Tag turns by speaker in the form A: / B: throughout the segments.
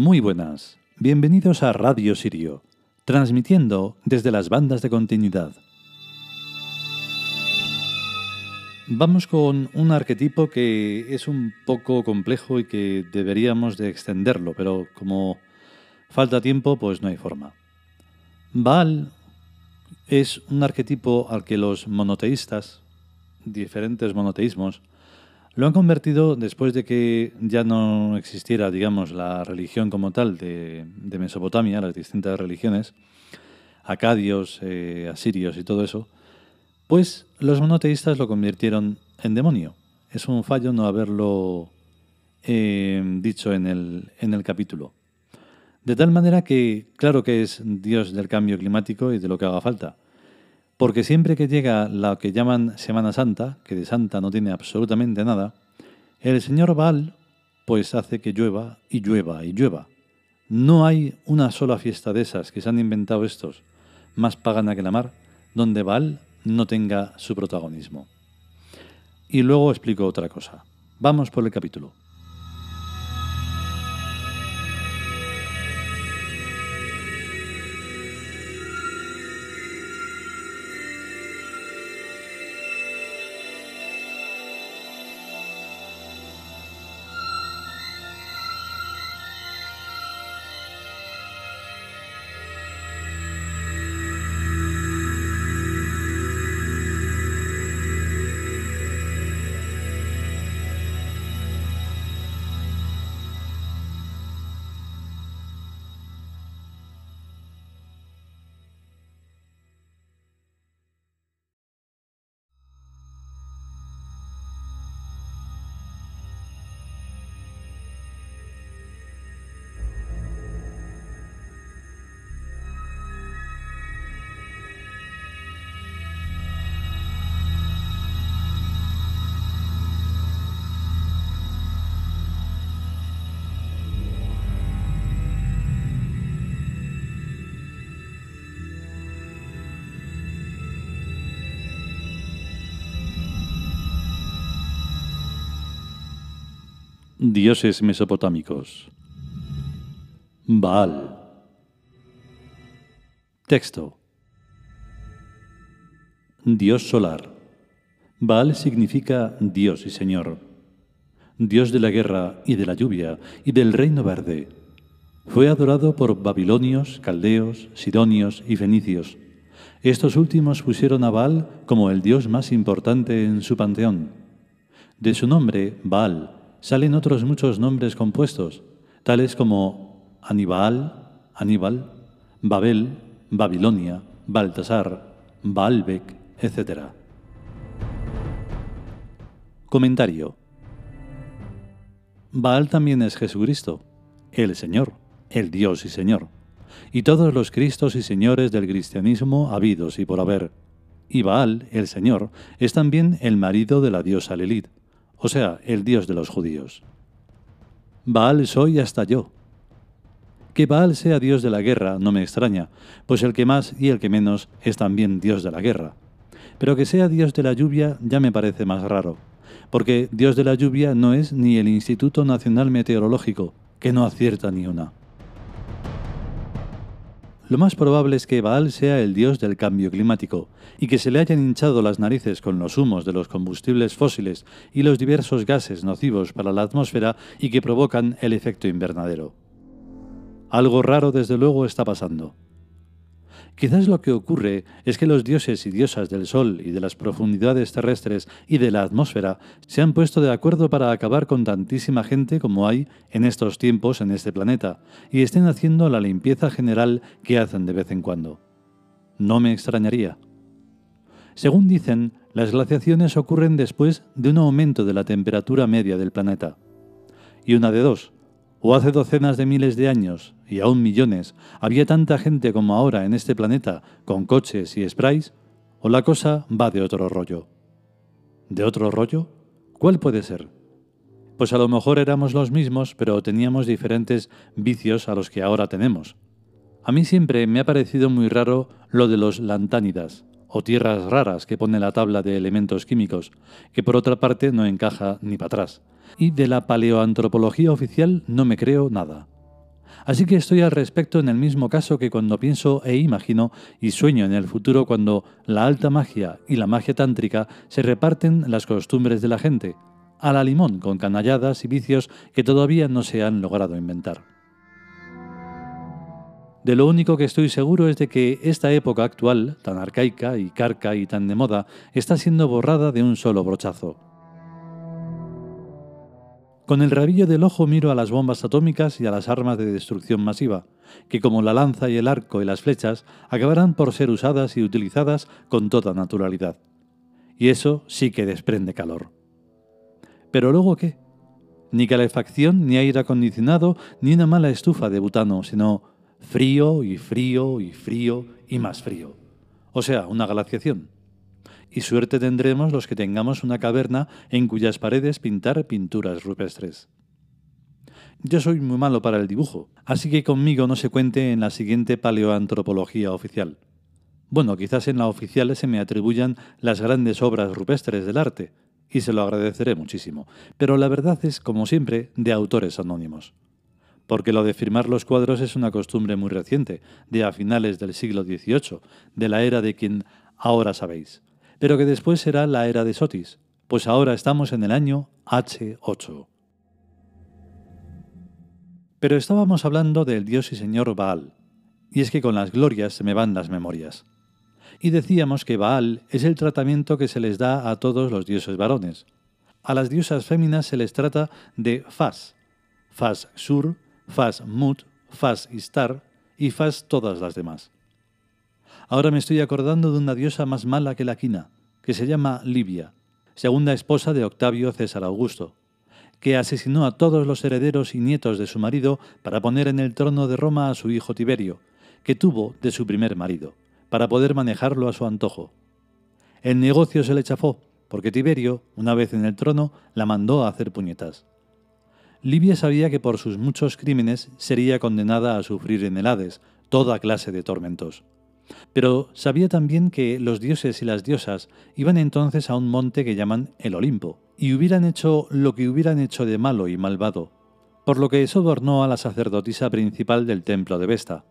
A: Muy buenas, bienvenidos a Radio Sirio, transmitiendo desde las bandas de continuidad. Vamos con un arquetipo que es un poco complejo y que deberíamos de extenderlo, pero como falta tiempo, pues no hay forma. Baal es un arquetipo al que los monoteístas, diferentes monoteísmos, lo han convertido después de que ya no existiera, digamos, la religión como tal de, Mesopotamia, las distintas religiones, acadios, eh, asirios y todo eso, pues los monoteístas lo convirtieron en demonio. Es un fallo no haberlo eh, dicho en el, en el capítulo. De tal manera que, claro que es Dios del cambio climático y de lo que haga falta, porque siempre que llega lo que llaman Semana Santa, que de santa no tiene absolutamente nada, el señor Baal pues hace que llueva y llueva y llueva. No hay una sola fiesta de esas que se han inventado estos, más pagana que la mar, donde Baal no tenga su protagonismo. Y luego explico otra cosa. Vamos por el capítulo. Dioses mesopotámicos. Baal. Texto. Dios solar. Baal significa Dios y Señor. Dios de la guerra y de la lluvia y del reino verde. Fue adorado por babilonios, caldeos, sidonios y fenicios. Estos últimos pusieron a Baal como el dios más importante en su panteón. De su nombre, Baal, salen otros muchos nombres compuestos, tales como Aníbal, Aníbal, Babel, Babilonia, Baltasar, Baalbec, etc. Comentario. Baal también es Jesucristo, el Señor, el Dios y Señor, y todos los Cristos y Señores del cristianismo habidos y por haber. Y Baal, el Señor, es también el marido de la diosa Lilith, o sea, el Dios de los judíos. Baal soy hasta yo. Que Baal sea Dios de la guerra no me extraña, pues el que más y el que menos es también Dios de la guerra. Pero que sea Dios de la lluvia ya me parece más raro, porque Dios de la lluvia no es ni el Instituto Nacional Meteorológico, que no acierta ni una. Lo más probable es que Baal sea el dios del cambio climático y que se le hayan hinchado las narices con los humos de los combustibles fósiles y los diversos gases nocivos para la atmósfera y que provocan el efecto invernadero. Algo raro desde luego está pasando. Quizás lo que ocurre es que los dioses y diosas del Sol y de las profundidades terrestres y de la atmósfera se han puesto de acuerdo para acabar con tantísima gente como hay en estos tiempos en este planeta, y estén haciendo la limpieza general que hacen de vez en cuando. No me extrañaría. Según dicen, las glaciaciones ocurren después de un aumento de la temperatura media del planeta. Y una de dos, o hace docenas de miles de años, y aún millones, había tanta gente como ahora en este planeta, con coches y sprays, o la cosa va de otro rollo. ¿De otro rollo? ¿Cuál puede ser? Pues a lo mejor éramos los mismos, pero teníamos diferentes vicios a los que ahora tenemos. A mí siempre me ha parecido muy raro lo de los lantánidas, o tierras raras que pone la tabla de elementos químicos, que por otra parte no encaja ni para atrás. Y de la paleoantropología oficial no me creo nada. Así que estoy al respecto en el mismo caso que cuando pienso e imagino y sueño en el futuro cuando la alta magia y la magia tántrica se reparten las costumbres de la gente, a la limón con canalladas y vicios que todavía no se han logrado inventar. De lo único que estoy seguro es de que esta época actual, tan arcaica y carca y tan de moda, está siendo borrada de un solo brochazo. Con el rabillo del ojo miro a las bombas atómicas y a las armas de destrucción masiva, que como la lanza y el arco y las flechas acabarán por ser usadas y utilizadas con toda naturalidad. Y eso sí que desprende calor. Pero luego qué? Ni calefacción, ni aire acondicionado, ni una mala estufa de butano, sino frío y frío y frío y más frío. O sea, una glaciación y suerte tendremos los que tengamos una caverna en cuyas paredes pintar pinturas rupestres. Yo soy muy malo para el dibujo, así que conmigo no se cuente en la siguiente paleoantropología oficial. Bueno, quizás en la oficial se me atribuyan las grandes obras rupestres del arte, y se lo agradeceré muchísimo, pero la verdad es, como siempre, de autores anónimos. Porque lo de firmar los cuadros es una costumbre muy reciente, de a finales del siglo XVIII, de la era de quien ahora sabéis pero que después será la era de Sotis, pues ahora estamos en el año H8. Pero estábamos hablando del dios y señor Baal, y es que con las glorias se me van las memorias. Y decíamos que Baal es el tratamiento que se les da a todos los dioses varones. A las diosas féminas se les trata de Fas, Fas Sur, Fas Mut, Fas Istar y Fas todas las demás. Ahora me estoy acordando de una diosa más mala que la quina, que se llama Livia, segunda esposa de Octavio César Augusto, que asesinó a todos los herederos y nietos de su marido para poner en el trono de Roma a su hijo Tiberio, que tuvo de su primer marido, para poder manejarlo a su antojo. El negocio se le chafó, porque Tiberio, una vez en el trono, la mandó a hacer puñetas. Livia sabía que por sus muchos crímenes sería condenada a sufrir en el Hades toda clase de tormentos. Pero sabía también que los dioses y las diosas iban entonces a un monte que llaman el Olimpo, y hubieran hecho lo que hubieran hecho de malo y malvado, por lo que sobornó a la sacerdotisa principal del templo de Vesta,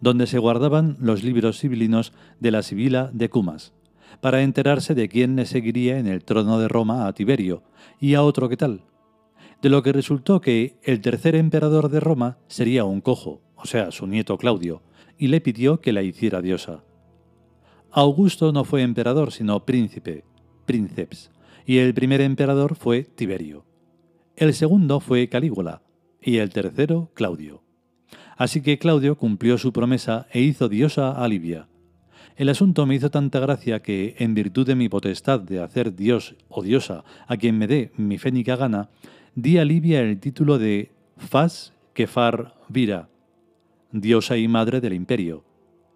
A: donde se guardaban los libros sibilinos de la Sibila de Cumas, para enterarse de quién le seguiría en el trono de Roma a Tiberio y a otro que tal. De lo que resultó que el tercer emperador de Roma sería un cojo, o sea, su nieto Claudio, y le pidió que la hiciera diosa. Augusto no fue emperador, sino príncipe, princeps, y el primer emperador fue Tiberio. El segundo fue Calígula, y el tercero Claudio. Así que Claudio cumplió su promesa e hizo diosa a Livia. El asunto me hizo tanta gracia que, en virtud de mi potestad de hacer dios o diosa a quien me dé mi fénica gana, di a Livia el título de Fas Kefar Vira, diosa y madre del imperio.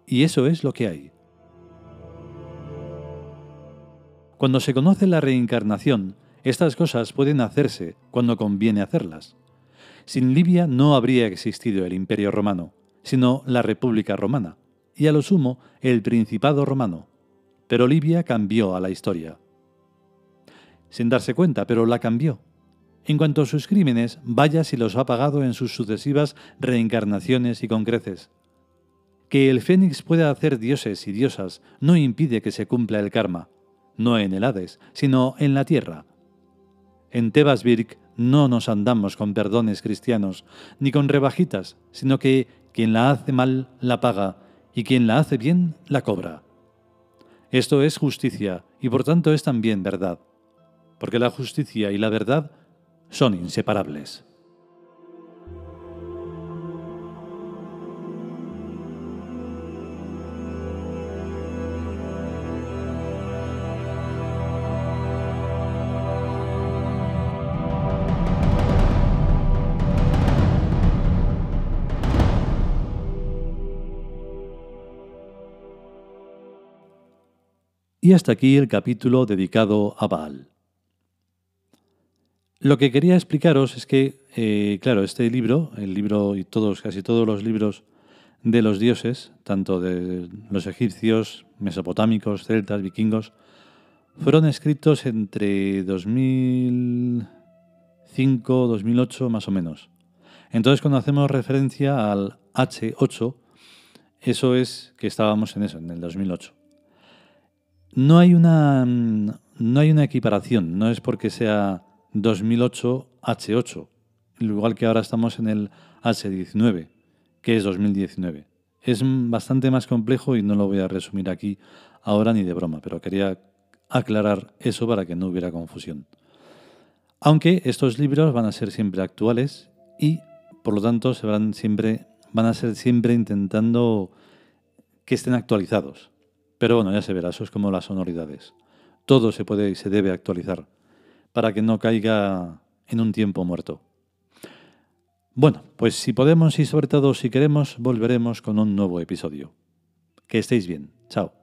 A: Y eso es lo que hay. Cuando se conoce la reencarnación, estas cosas pueden hacerse cuando conviene hacerlas. Sin Libia no habría existido el imperio romano, sino la República romana, y a lo sumo el Principado romano. Pero Libia cambió a la historia. Sin darse cuenta, pero la cambió. En cuanto a sus crímenes, vaya si los ha pagado en sus sucesivas reencarnaciones y con creces. Que el Fénix pueda hacer dioses y diosas no impide que se cumpla el karma, no en el Hades, sino en la tierra. En Tebasvirk no nos andamos con perdones cristianos, ni con rebajitas, sino que quien la hace mal la paga y quien la hace bien la cobra. Esto es justicia y por tanto es también verdad, porque la justicia y la verdad son inseparables. Y hasta aquí el capítulo dedicado a Baal. Lo que quería explicaros es que, eh, claro, este libro, el libro y todos, casi todos los libros de los dioses, tanto de los egipcios, mesopotámicos, celtas, vikingos, fueron escritos entre 2005, 2008 más o menos. Entonces, cuando hacemos referencia al H8, eso es que estábamos en eso, en el 2008. No hay una, no hay una equiparación, no es porque sea 2008 H8, igual que ahora estamos en el H19, que es 2019. Es bastante más complejo y no lo voy a resumir aquí ahora ni de broma, pero quería aclarar eso para que no hubiera confusión. Aunque estos libros van a ser siempre actuales y por lo tanto se van siempre van a ser siempre intentando que estén actualizados. Pero bueno, ya se verá, eso es como las sonoridades. Todo se puede y se debe actualizar para que no caiga en un tiempo muerto. Bueno, pues si podemos y sobre todo si queremos, volveremos con un nuevo episodio. Que estéis bien. Chao.